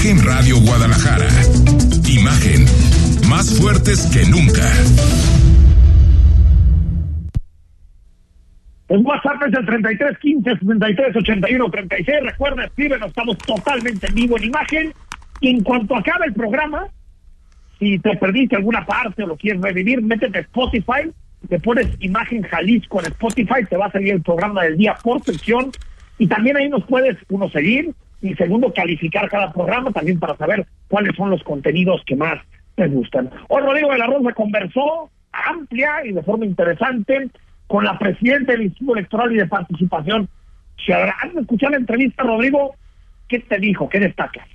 Imagen Radio Guadalajara. Imagen. Más fuertes que nunca. El WhatsApp es el 33 15 63 81 36. Recuerda, escríbenos, estamos totalmente en vivo en imagen. Y en cuanto acabe el programa, si te perdiste alguna parte o lo quieres revivir, métete a Spotify, te pones imagen Jalisco en Spotify, te va a salir el programa del día por sección. Y también ahí nos puedes, uno, seguir y segundo, calificar cada programa también para saber cuáles son los contenidos que más te gustan. Hoy Rodrigo de la Rosa conversó amplia y de forma interesante con la presidenta del Instituto Electoral y de Participación Ciudadana. Antes escuchar la entrevista, Rodrigo, ¿qué te dijo? ¿Qué destaca?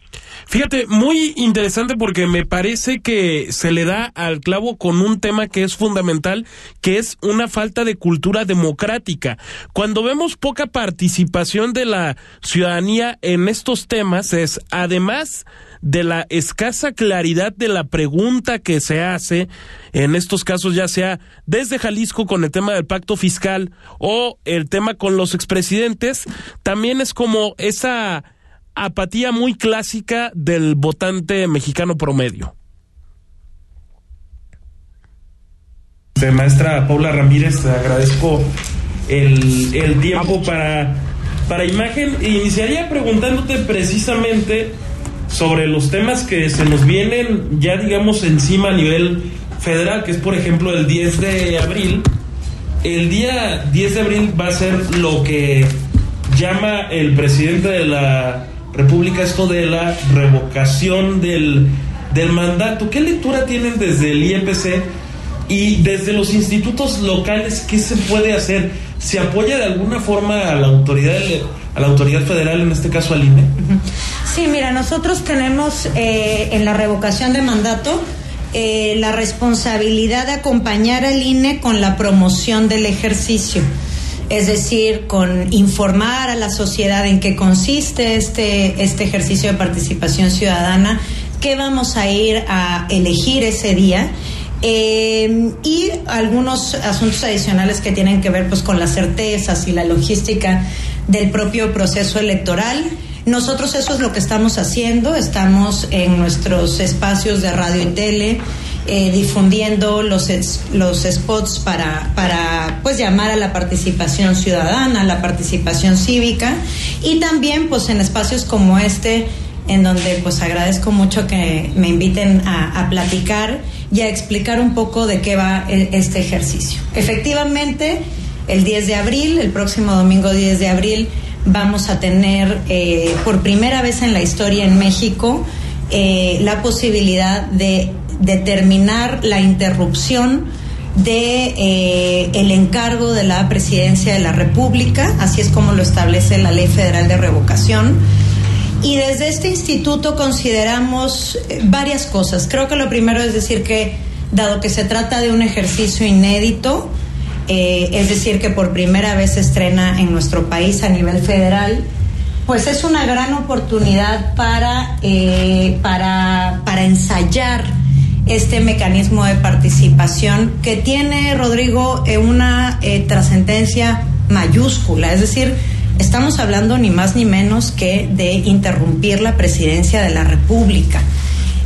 Fíjate, muy interesante porque me parece que se le da al clavo con un tema que es fundamental, que es una falta de cultura democrática. Cuando vemos poca participación de la ciudadanía en estos temas, es además de la escasa claridad de la pregunta que se hace, en estos casos ya sea desde Jalisco con el tema del pacto fiscal o el tema con los expresidentes, también es como esa apatía muy clásica del votante mexicano promedio. Maestra Paula Ramírez, te agradezco el, el tiempo para, para imagen. Iniciaría preguntándote precisamente sobre los temas que se nos vienen ya digamos encima a nivel federal, que es por ejemplo el 10 de abril. El día 10 de abril va a ser lo que llama el presidente de la República esto de la revocación del, del mandato. ¿Qué lectura tienen desde el IEPC y desde los institutos locales? ¿Qué se puede hacer? ¿Se apoya de alguna forma a la autoridad, a la autoridad federal, en este caso al INE? Sí, mira, nosotros tenemos eh, en la revocación de mandato eh, la responsabilidad de acompañar al INE con la promoción del ejercicio es decir, con informar a la sociedad en qué consiste este, este ejercicio de participación ciudadana, qué vamos a ir a elegir ese día. Eh, y algunos asuntos adicionales que tienen que ver pues con las certezas y la logística del propio proceso electoral. Nosotros eso es lo que estamos haciendo, estamos en nuestros espacios de radio y tele, eh, difundiendo los, los spots para, para pues llamar a la participación ciudadana, a la participación cívica y también pues en espacios como este en donde pues agradezco mucho que me inviten a, platicar y a explicar un poco de qué va e, este ejercicio. Efectivamente, el 10 de abril, el próximo domingo 10 de abril, vamos a tener eh, por primera vez en la historia en México eh, la posibilidad de determinar la interrupción de eh, el encargo de la presidencia de la República, así es como lo establece la Ley Federal de Revocación. Y desde este instituto consideramos eh, varias cosas. Creo que lo primero es decir que, dado que se trata de un ejercicio inédito, eh, es decir, que por primera vez se estrena en nuestro país a nivel federal, pues es una gran oportunidad para, para, para ensayar este mecanismo de participación que tiene, Rodrigo, eh, una eh, trascendencia mayúscula, es decir, estamos hablando ni más ni menos que de interrumpir la presidencia de la República.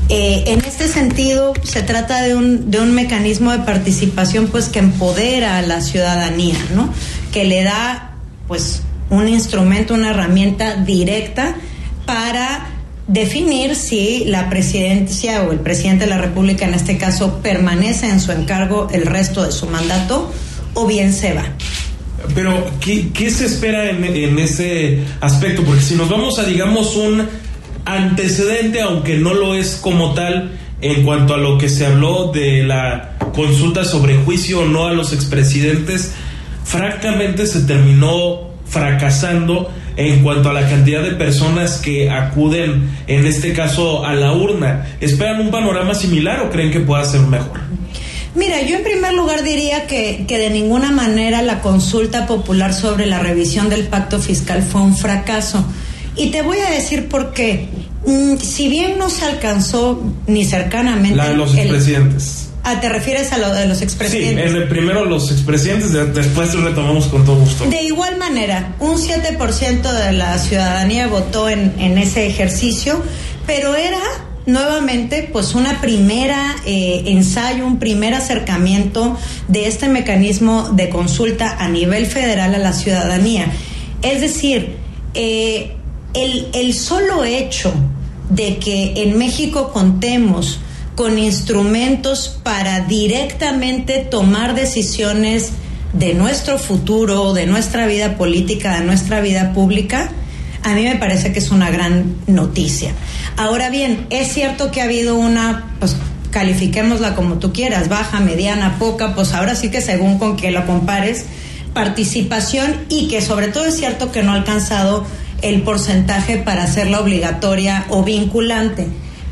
Eh, en este sentido, se trata de un, de un mecanismo de participación pues que empodera a la ciudadanía, ¿no? Que le da pues un instrumento, una herramienta directa para definir si la presidencia o el presidente de la República, en este caso, permanece en su encargo el resto de su mandato o bien se va. Pero, ¿qué, se espera en, en, ese aspecto? Porque si nos vamos a, digamos, un antecedente, aunque no lo es como tal, en cuanto a lo que se habló de la consulta sobre juicio o no a los expresidentes, francamente se terminó fracasando en cuanto a la cantidad de personas que acuden, en este caso, a la urna. ¿Esperan un panorama similar o creen que pueda ser mejor? Mira, yo en primer lugar diría que, que de ninguna manera la consulta popular sobre la revisión del pacto fiscal fue un fracaso. Y te voy a decir por qué. Mm, si bien no se alcanzó ni cercanamente... La de los expresidentes. Ah, ¿te refieres a lo de los expresidentes? Sí, el, primero los expresidentes, después retomamos con todo gusto. De igual manera, un 7% de la ciudadanía votó en, en ese ejercicio, pero era nuevamente pues una primera eh, ensayo, un primer acercamiento de este mecanismo de consulta a nivel federal a la ciudadanía. Es decir, eh, el, el solo hecho de que en México contemos con instrumentos para directamente tomar decisiones de nuestro futuro, de nuestra vida política, de nuestra vida pública, a mí me parece que es una gran noticia. Ahora bien, es cierto que ha habido una, pues califiquémosla como tú quieras, baja, mediana, poca, pues ahora sí que según con que lo compares, participación y que sobre todo es cierto que no ha alcanzado el porcentaje para hacerla obligatoria o vinculante.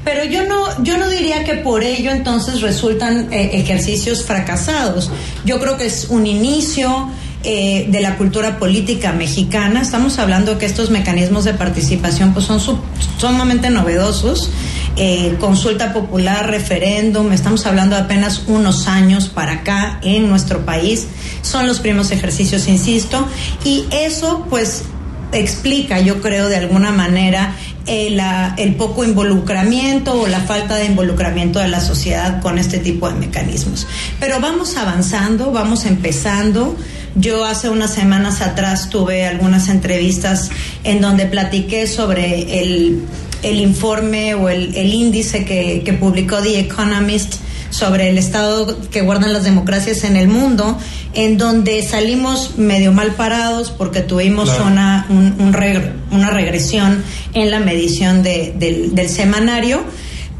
Pero yo no, yo no diría que por ello entonces resultan eh, ejercicios fracasados. Yo creo que es un inicio, eh, de la cultura política mexicana. Estamos hablando que estos mecanismos de participación pues son sumamente novedosos. Eh, consulta popular, referéndum, estamos hablando de apenas unos años para acá en nuestro país. Son los primeros ejercicios, insisto, y eso pues explica, yo creo, de alguna manera el, el, poco involucramiento o la falta de involucramiento de la sociedad con este tipo de mecanismos. Pero vamos avanzando, vamos empezando. Yo hace unas semanas atrás tuve algunas entrevistas en donde platiqué sobre el, el informe o el, el índice que, que publicó The Economist sobre el estado que guardan las democracias en el mundo, en donde salimos medio mal parados porque tuvimos una, un, una regresión en la medición de, del, del semanario,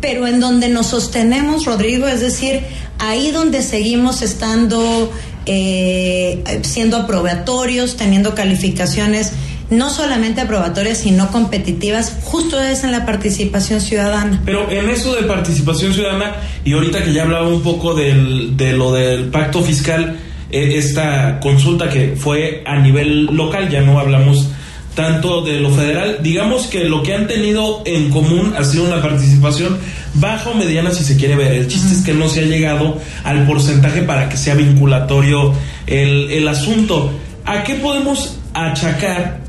pero en donde nos sostenemos, Rodrigo, es decir, ahí donde seguimos estando eh, siendo aprobatorios, teniendo calificaciones no solamente aprobatorias, sino competitivas, justo es en la participación ciudadana. Pero en eso de participación ciudadana, y ahorita que ya hablaba un poco del, de lo del pacto fiscal, eh, esta consulta que fue a nivel local, ya no hablamos tanto de lo federal, digamos que lo que han tenido en común ha sido una participación baja o mediana si se quiere ver. El chiste es que no se ha llegado al porcentaje para que sea vinculatorio el, el asunto. ¿A qué podemos achacar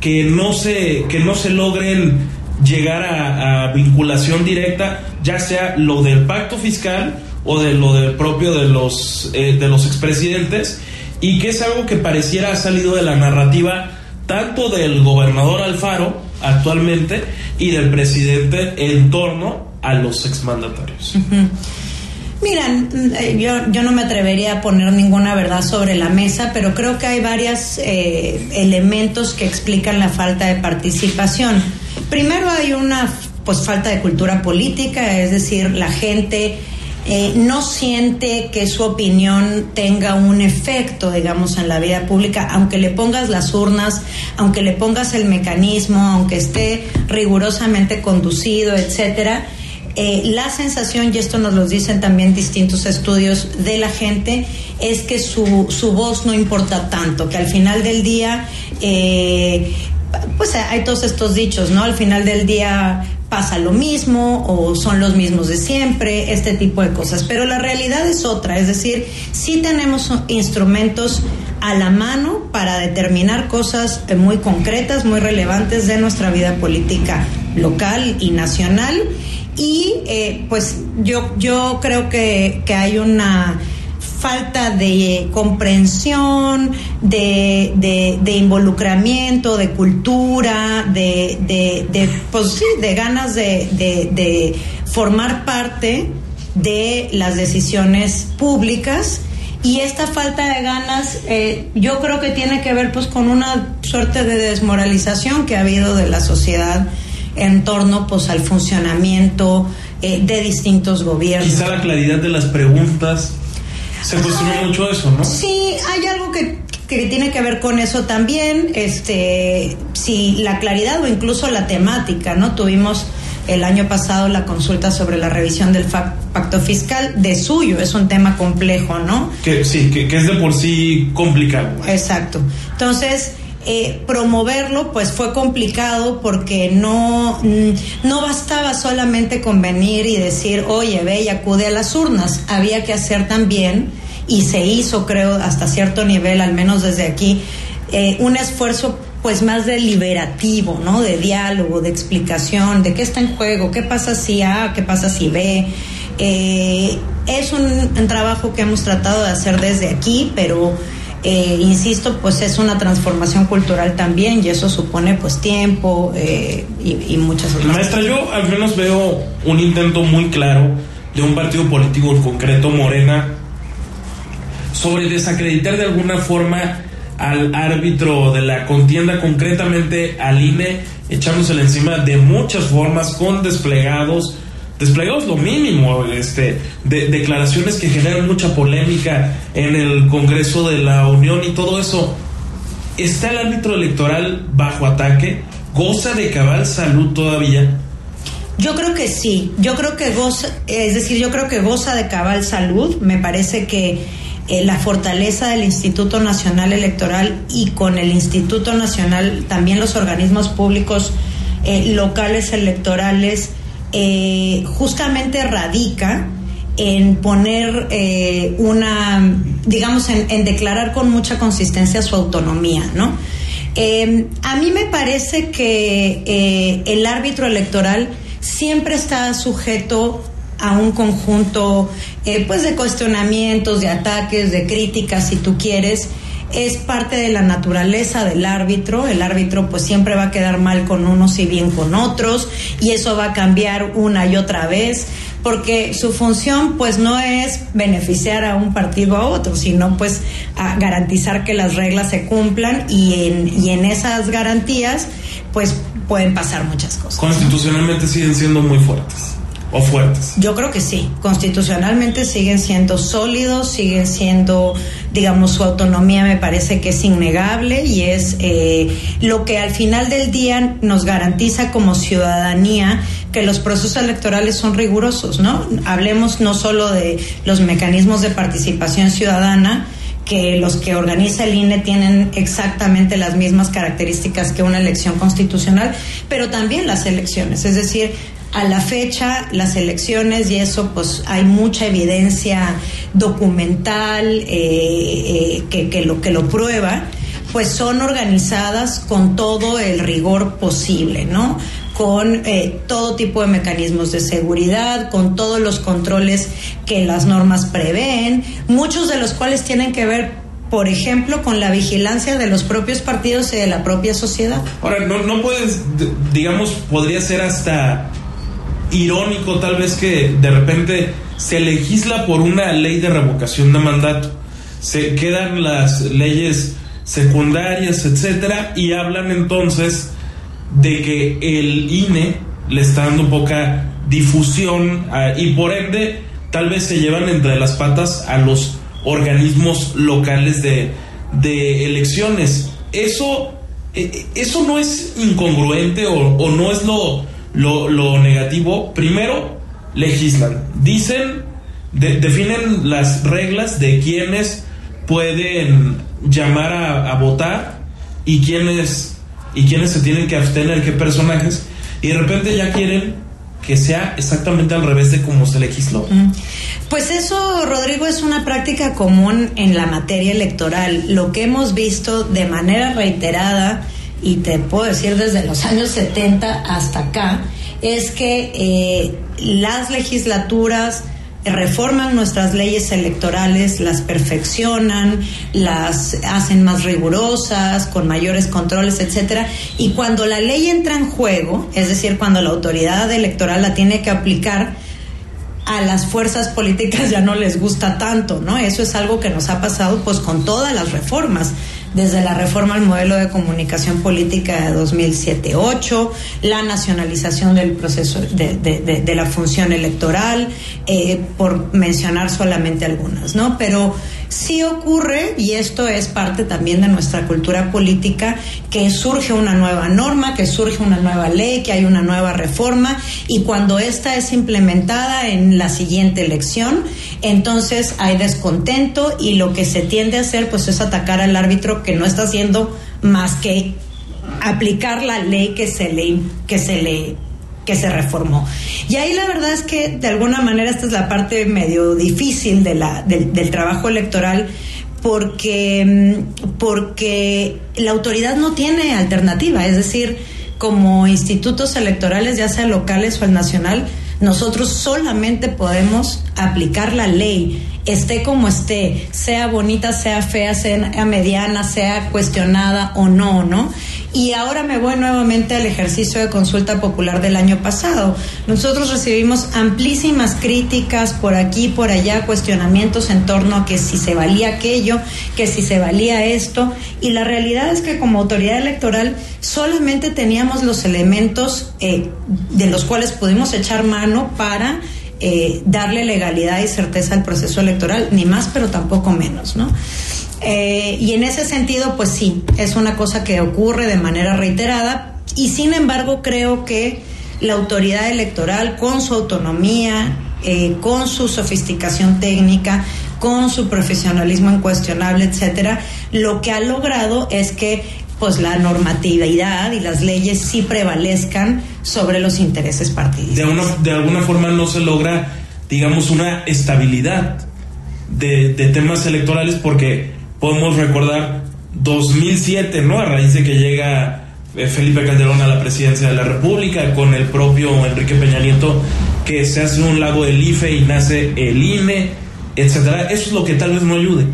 que no se, que no se logren llegar a, vinculación directa, ya sea lo del pacto fiscal o de lo del propio de los, eh, de los expresidentes, y que es algo que pareciera ha salido de la narrativa tanto del gobernador Alfaro actualmente y del presidente en torno a los exmandatarios. Mira, eh, yo, yo no me atrevería a poner ninguna verdad sobre la mesa, pero creo que hay varios eh, elementos que explican la falta de participación. Primero hay una pues falta de cultura política, es decir, la gente eh, no siente que su opinión tenga un efecto, digamos, en la vida pública, aunque le pongas las urnas, aunque le pongas el mecanismo, aunque esté rigurosamente conducido, etcétera eh, la sensación, y esto nos lo dicen también distintos estudios de la gente, es que su, su voz no importa tanto, que al final del día, eh, pues hay todos estos dichos, ¿no? Al final del día pasa lo mismo o son los mismos de siempre, este tipo de cosas. Pero la realidad es otra, es decir, sí tenemos instrumentos a la mano para determinar cosas muy concretas, muy relevantes de nuestra vida política local y nacional y eh, pues yo, yo creo que, que hay una falta de comprensión, de, de, involucramiento, de cultura, de, de, pues sí, de ganas de, de, formar parte de las decisiones públicas. Y esta falta de ganas, eh, yo creo que tiene que ver pues con una suerte de desmoralización que ha habido de la sociedad en torno pues al funcionamiento eh, de distintos gobiernos. Quizá la claridad de las preguntas se cuestiona mucho eso, ¿no? Sí, hay algo que, que tiene que ver con eso también, este, si la claridad o incluso la temática, ¿no? Tuvimos el año pasado la consulta sobre la revisión del pacto fiscal de suyo, es un tema complejo, ¿no? Que sí, que, que es de por sí complicado. Exacto. Entonces, eh, promoverlo pues fue complicado porque no, mm, no bastaba solamente con venir y decir, oye, ve y acude a las urnas, había que hacer también, y se hizo creo hasta cierto nivel, al menos desde aquí, eh, un esfuerzo pues más deliberativo, ¿no? De diálogo, de explicación, de qué está en juego, qué pasa si A, qué pasa si B. Eh, es un, trabajo que hemos tratado de hacer desde aquí, pero eh, insisto, pues es una transformación cultural también y eso supone pues tiempo eh, y, y, muchas otras Maestra, yo al menos veo un intento muy claro de un partido político en concreto, Morena, sobre desacreditar de alguna forma al árbitro de la contienda, concretamente al INE, echándosele encima de muchas formas, con desplegados, desplegados lo mínimo, este, de, declaraciones que generan mucha polémica en el Congreso de la Unión y todo eso. ¿Está el árbitro electoral bajo ataque? ¿Goza de cabal salud todavía? Yo creo que sí, yo creo que goza, es decir, yo creo que goza de cabal salud, me parece que eh, la fortaleza del Instituto Nacional Electoral y con el Instituto Nacional, también los organismos públicos eh, locales electorales, eh, justamente radica en poner una, digamos, en, declarar con mucha consistencia su autonomía, ¿no? a mí me parece que el árbitro electoral siempre está sujeto a un conjunto eh, pues de cuestionamientos, de ataques, de críticas, si tú quieres. Es parte de la naturaleza del árbitro. El árbitro pues siempre va a quedar mal con unos y bien con otros y eso va a cambiar una y otra vez porque su función pues no es beneficiar a un partido a otro, sino pues a garantizar que las reglas se cumplan y en, y en esas garantías pues pueden pasar muchas cosas. Constitucionalmente siguen siendo muy fuertes o fuertes? Yo creo que sí. Constitucionalmente siguen siendo sólidos, siguen siendo, digamos, su autonomía me parece que es innegable y es eh, lo que al final del día nos garantiza como ciudadanía que los procesos electorales son rigurosos, ¿no? Hablemos no solo de los mecanismos de participación ciudadana, que los que organiza el INE tienen exactamente las mismas características que una elección constitucional, pero también las elecciones. Es decir, a la fecha las elecciones y eso pues hay mucha evidencia documental eh, eh, que, que, lo que lo prueba pues son organizadas con todo el rigor posible no con eh, todo tipo de mecanismos de seguridad, con todos los controles que las normas prevén, muchos de los cuales tienen que ver por ejemplo, con la vigilancia de los propios partidos y de la propia sociedad. Ahora, no, no puedes, digamos, podría ser hasta irónico tal vez que de repente se legisla por una ley de revocación de mandato. Se quedan las leyes secundarias, etcétera, y hablan entonces de que el INE le está dando poca difusión y por ende tal vez se llevan entre las patas a los organismos locales de, de elecciones. Eso, e, e, eso no es incongruente o, o no es lo, lo, negativo, primero legislan, dicen, definen las reglas de quienes pueden llamar a, votar y quiénes y quiénes se tienen que abstener, qué personajes, y de repente ya quieren que sea exactamente al revés de como se legisló. Pues eso, Rodrigo, es una práctica común en la materia electoral. Lo que hemos visto de manera reiterada y te puedo decir desde los años 70 hasta acá, es que eh, las legislaturas reforman nuestras leyes electorales, las perfeccionan, las hacen más rigurosas, con mayores controles, etcétera, y cuando la ley entra en juego, es decir, cuando la autoridad electoral la tiene que aplicar, a las fuerzas políticas ya no les gusta tanto, ¿no? Eso es algo que nos ha pasado pues con todas las reformas desde la reforma al modelo de comunicación política de 2007-8, la nacionalización del proceso de, la función electoral, eh, por mencionar solamente algunas, ¿no? Pero sí ocurre, y esto es parte también de nuestra cultura política, que surge una nueva norma, que surge una nueva ley, que hay una nueva reforma, y cuando esta es implementada en la siguiente elección, entonces hay descontento y lo que se tiende a hacer pues es atacar al árbitro que no está haciendo más que aplicar la ley que se le que se le que se reformó. Y ahí la verdad es que de alguna manera esta es la parte medio difícil de la, del, trabajo electoral porque, mm, porque la autoridad no tiene alternativa, es decir, como institutos electorales, ya sea locales o el nacional, nosotros solamente podemos aplicar la ley, esté como esté, sea bonita, sea fea, sea mediana, sea cuestionada o no, ¿no? Y ahora me voy nuevamente al ejercicio de consulta popular del año pasado. Nosotros recibimos amplísimas críticas por aquí, por allá, cuestionamientos en torno a que si se valía aquello, que si se valía esto. Y la realidad es que como autoridad electoral solamente teníamos los elementos eh, de los cuales pudimos echar mano para eh, darle legalidad y certeza al proceso electoral, ni más pero tampoco menos, ¿no? Eh, y en ese sentido, pues sí, es una cosa que ocurre de manera reiterada y sin embargo creo que la autoridad electoral con su autonomía, eh, con su sofisticación técnica, con su profesionalismo incuestionable, etcétera, lo que ha logrado es que pues la normatividad y las leyes sí prevalezcan sobre los intereses partidistas. De, alguna forma no se logra, digamos, una estabilidad de, de temas electorales porque podemos recordar 2007, ¿no? A raíz de que llega eh, Felipe Calderón a la presidencia de la República con el propio Enrique Peña Nieto, que se hace un lago del IFE y nace el INE, etcétera. Eso es lo que tal vez no ayude.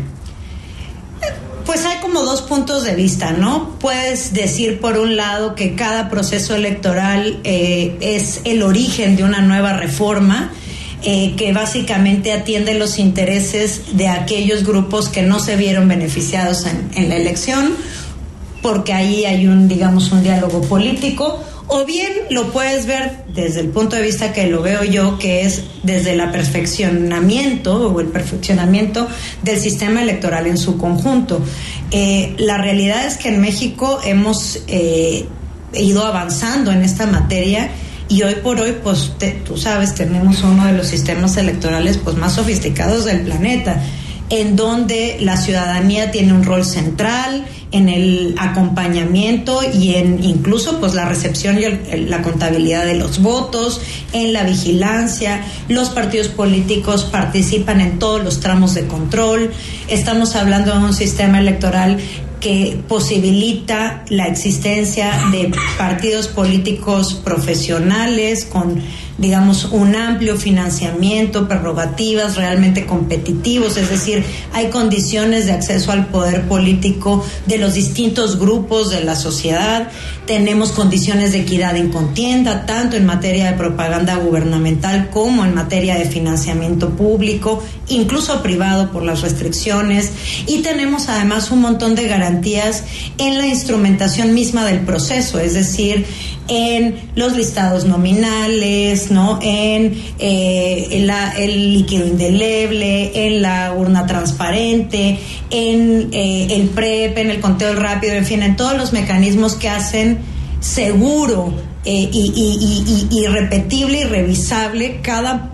Pues hay como dos puntos de vista, ¿no? Puedes decir por un lado que cada proceso electoral eh, es el origen de una nueva reforma eh, que básicamente atiende los intereses de aquellos grupos que no se vieron beneficiados en, la elección, porque ahí hay un, digamos, un diálogo político, o bien lo puedes ver desde el punto de vista que lo veo yo, que es desde el perfeccionamiento o el perfeccionamiento del sistema electoral en su conjunto. Eh, la realidad es que en México hemos eh, ido avanzando en esta materia y hoy por hoy, pues tú sabes, tenemos uno de los sistemas electorales pues más sofisticados del planeta, en donde la ciudadanía tiene un rol central en el acompañamiento y en incluso pues la recepción y la contabilidad de los votos, en la vigilancia, los partidos políticos participan en todos los tramos de control. Estamos hablando de un sistema electoral que posibilita la existencia de partidos políticos profesionales con digamos, un amplio financiamiento, prerrogativas realmente competitivos, es decir, hay condiciones de acceso al poder político de los distintos grupos de la sociedad, tenemos condiciones de equidad en contienda, tanto en materia de propaganda gubernamental como en materia de financiamiento público, incluso privado por las restricciones, y tenemos además un montón de garantías en la instrumentación misma del proceso, es decir, en los listados nominales, ¿no? En eh, el líquido indeleble, en la urna transparente, en eh, el PREP, en el conteo rápido, en fin, en todos los mecanismos que hacen seguro eh, y, y, repetible y revisable cada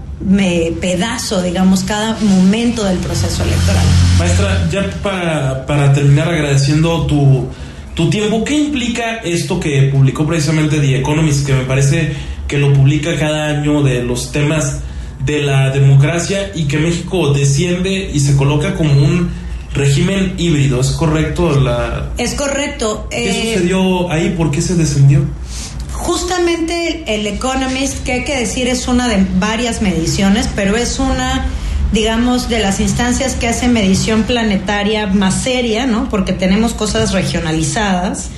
pedazo, digamos, cada momento del proceso electoral. Maestra, ya para, para terminar agradeciendo tu tu tiempo. ¿Qué implica esto que publicó precisamente The Economist, que me parece que lo publica cada año de los temas de la democracia y que México desciende y se coloca como un régimen híbrido? ¿Es correcto? La... Es correcto. ¿Qué eh, sucedió ahí? ¿Por qué se descendió? Justamente el Economist, que hay que decir es una de varias mediciones, pero es una digamos, de las instancias que hacen medición planetaria más seria, ¿no? Porque tenemos cosas regionalizadas.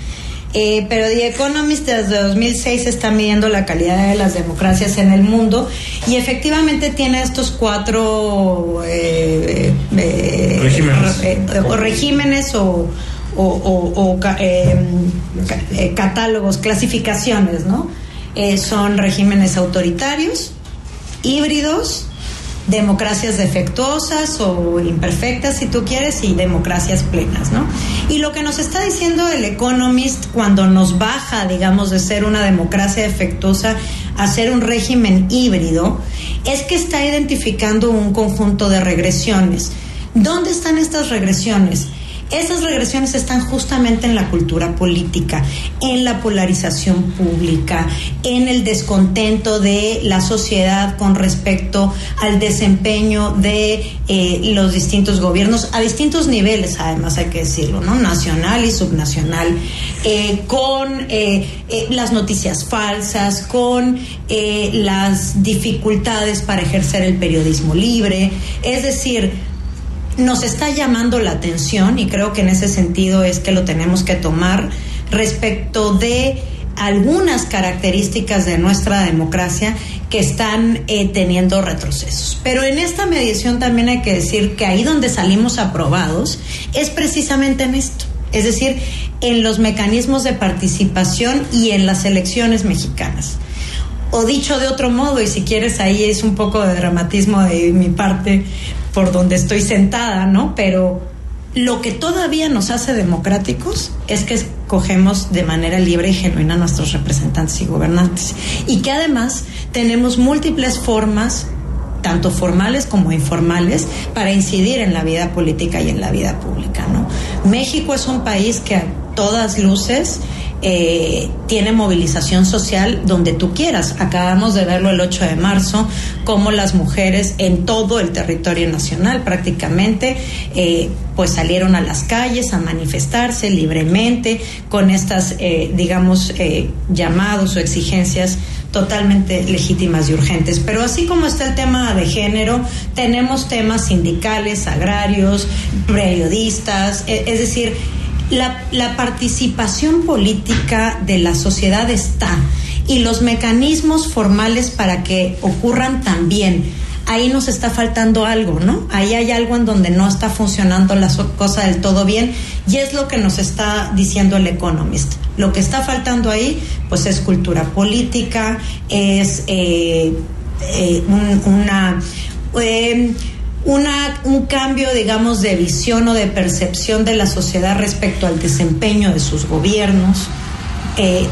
Eh, pero The Economist desde 2006 está midiendo la calidad de las democracias en el mundo y efectivamente tiene estos cuatro eh, eh, regímenes. o regímenes o, o catálogos, clasificaciones, ¿no? son regímenes autoritarios, híbridos, democracias defectuosas o imperfectas, si tú quieres, y democracias plenas, ¿no? Y lo que nos está diciendo el Economist cuando nos baja, digamos, de ser una democracia defectuosa a ser un régimen híbrido, es que está identificando un conjunto de regresiones. ¿Dónde están estas regresiones? Esas regresiones están justamente en la cultura política, en la polarización pública, en el descontento de la sociedad con respecto al desempeño de eh, los distintos gobiernos, a distintos niveles, además hay que decirlo, ¿no? Nacional y subnacional, eh, con eh, las noticias falsas, con las dificultades para ejercer el periodismo libre, es decir, nos está llamando la atención y creo que en ese sentido es que lo tenemos que tomar respecto de algunas características de nuestra democracia que están eh, teniendo retrocesos. Pero en esta medición también hay que decir que ahí donde salimos aprobados es precisamente en esto, es decir, en los mecanismos de participación y en las elecciones mexicanas. O dicho de otro modo, y si quieres ahí es un poco de dramatismo de mi parte, por donde estoy sentada, ¿no? Pero lo que todavía nos hace democráticos es que escogemos de manera libre y genuina a nuestros representantes y gobernantes. Y que además tenemos múltiples formas tanto formales como informales, para incidir en la vida política y en la vida pública. ¿no? México es un país que a todas luces eh, tiene movilización social donde tú quieras. Acabamos de verlo el 8 de marzo, como las mujeres en todo el territorio nacional prácticamente, eh, pues salieron a las calles a manifestarse libremente con estas, eh, digamos, llamados o exigencias totalmente legítimas y urgentes. Pero así como está el tema de género, tenemos temas sindicales, agrarios, periodistas, es decir, la, participación política de la sociedad está y los mecanismos formales para que ocurran también. Ahí nos está faltando algo, ¿no? Ahí hay algo en donde no está funcionando la cosa del todo bien y es lo que nos está diciendo el Economist. Lo que está faltando ahí, pues es cultura política, es eh, eh, una... Eh, una, un cambio, digamos, de visión o de percepción de la sociedad respecto al desempeño de sus gobiernos, eh,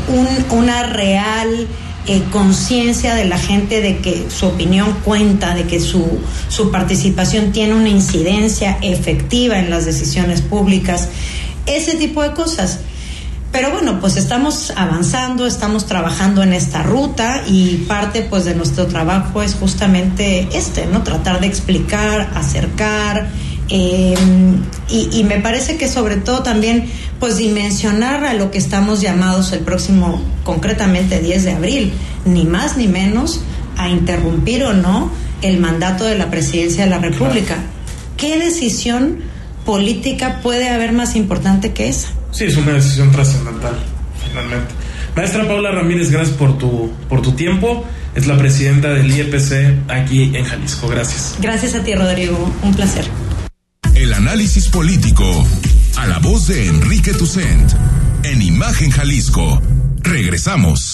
una real eh, conciencia de la gente de que su opinión cuenta, de que su, su participación tiene una incidencia efectiva en las decisiones públicas, ese tipo de cosas. Pero bueno, pues estamos avanzando, estamos trabajando en esta ruta y parte pues de nuestro trabajo es justamente este, ¿no? Tratar de explicar, acercar em, y, me parece que sobre todo también pues dimensionar a lo que estamos llamados el próximo, concretamente 10 de abril, ni más ni menos a interrumpir o no el mandato de la presidencia de la República. ¿Qué decisión política puede haber más importante que esa? Sí, es una decisión trascendental, finalmente. Maestra Paula Ramírez, gracias por tu, por tu tiempo. Es la presidenta del IEPC aquí en Jalisco. Gracias. Gracias a ti, Rodrigo. Un placer. El análisis político a la voz de Enrique Tucent en Imagen Jalisco. Regresamos.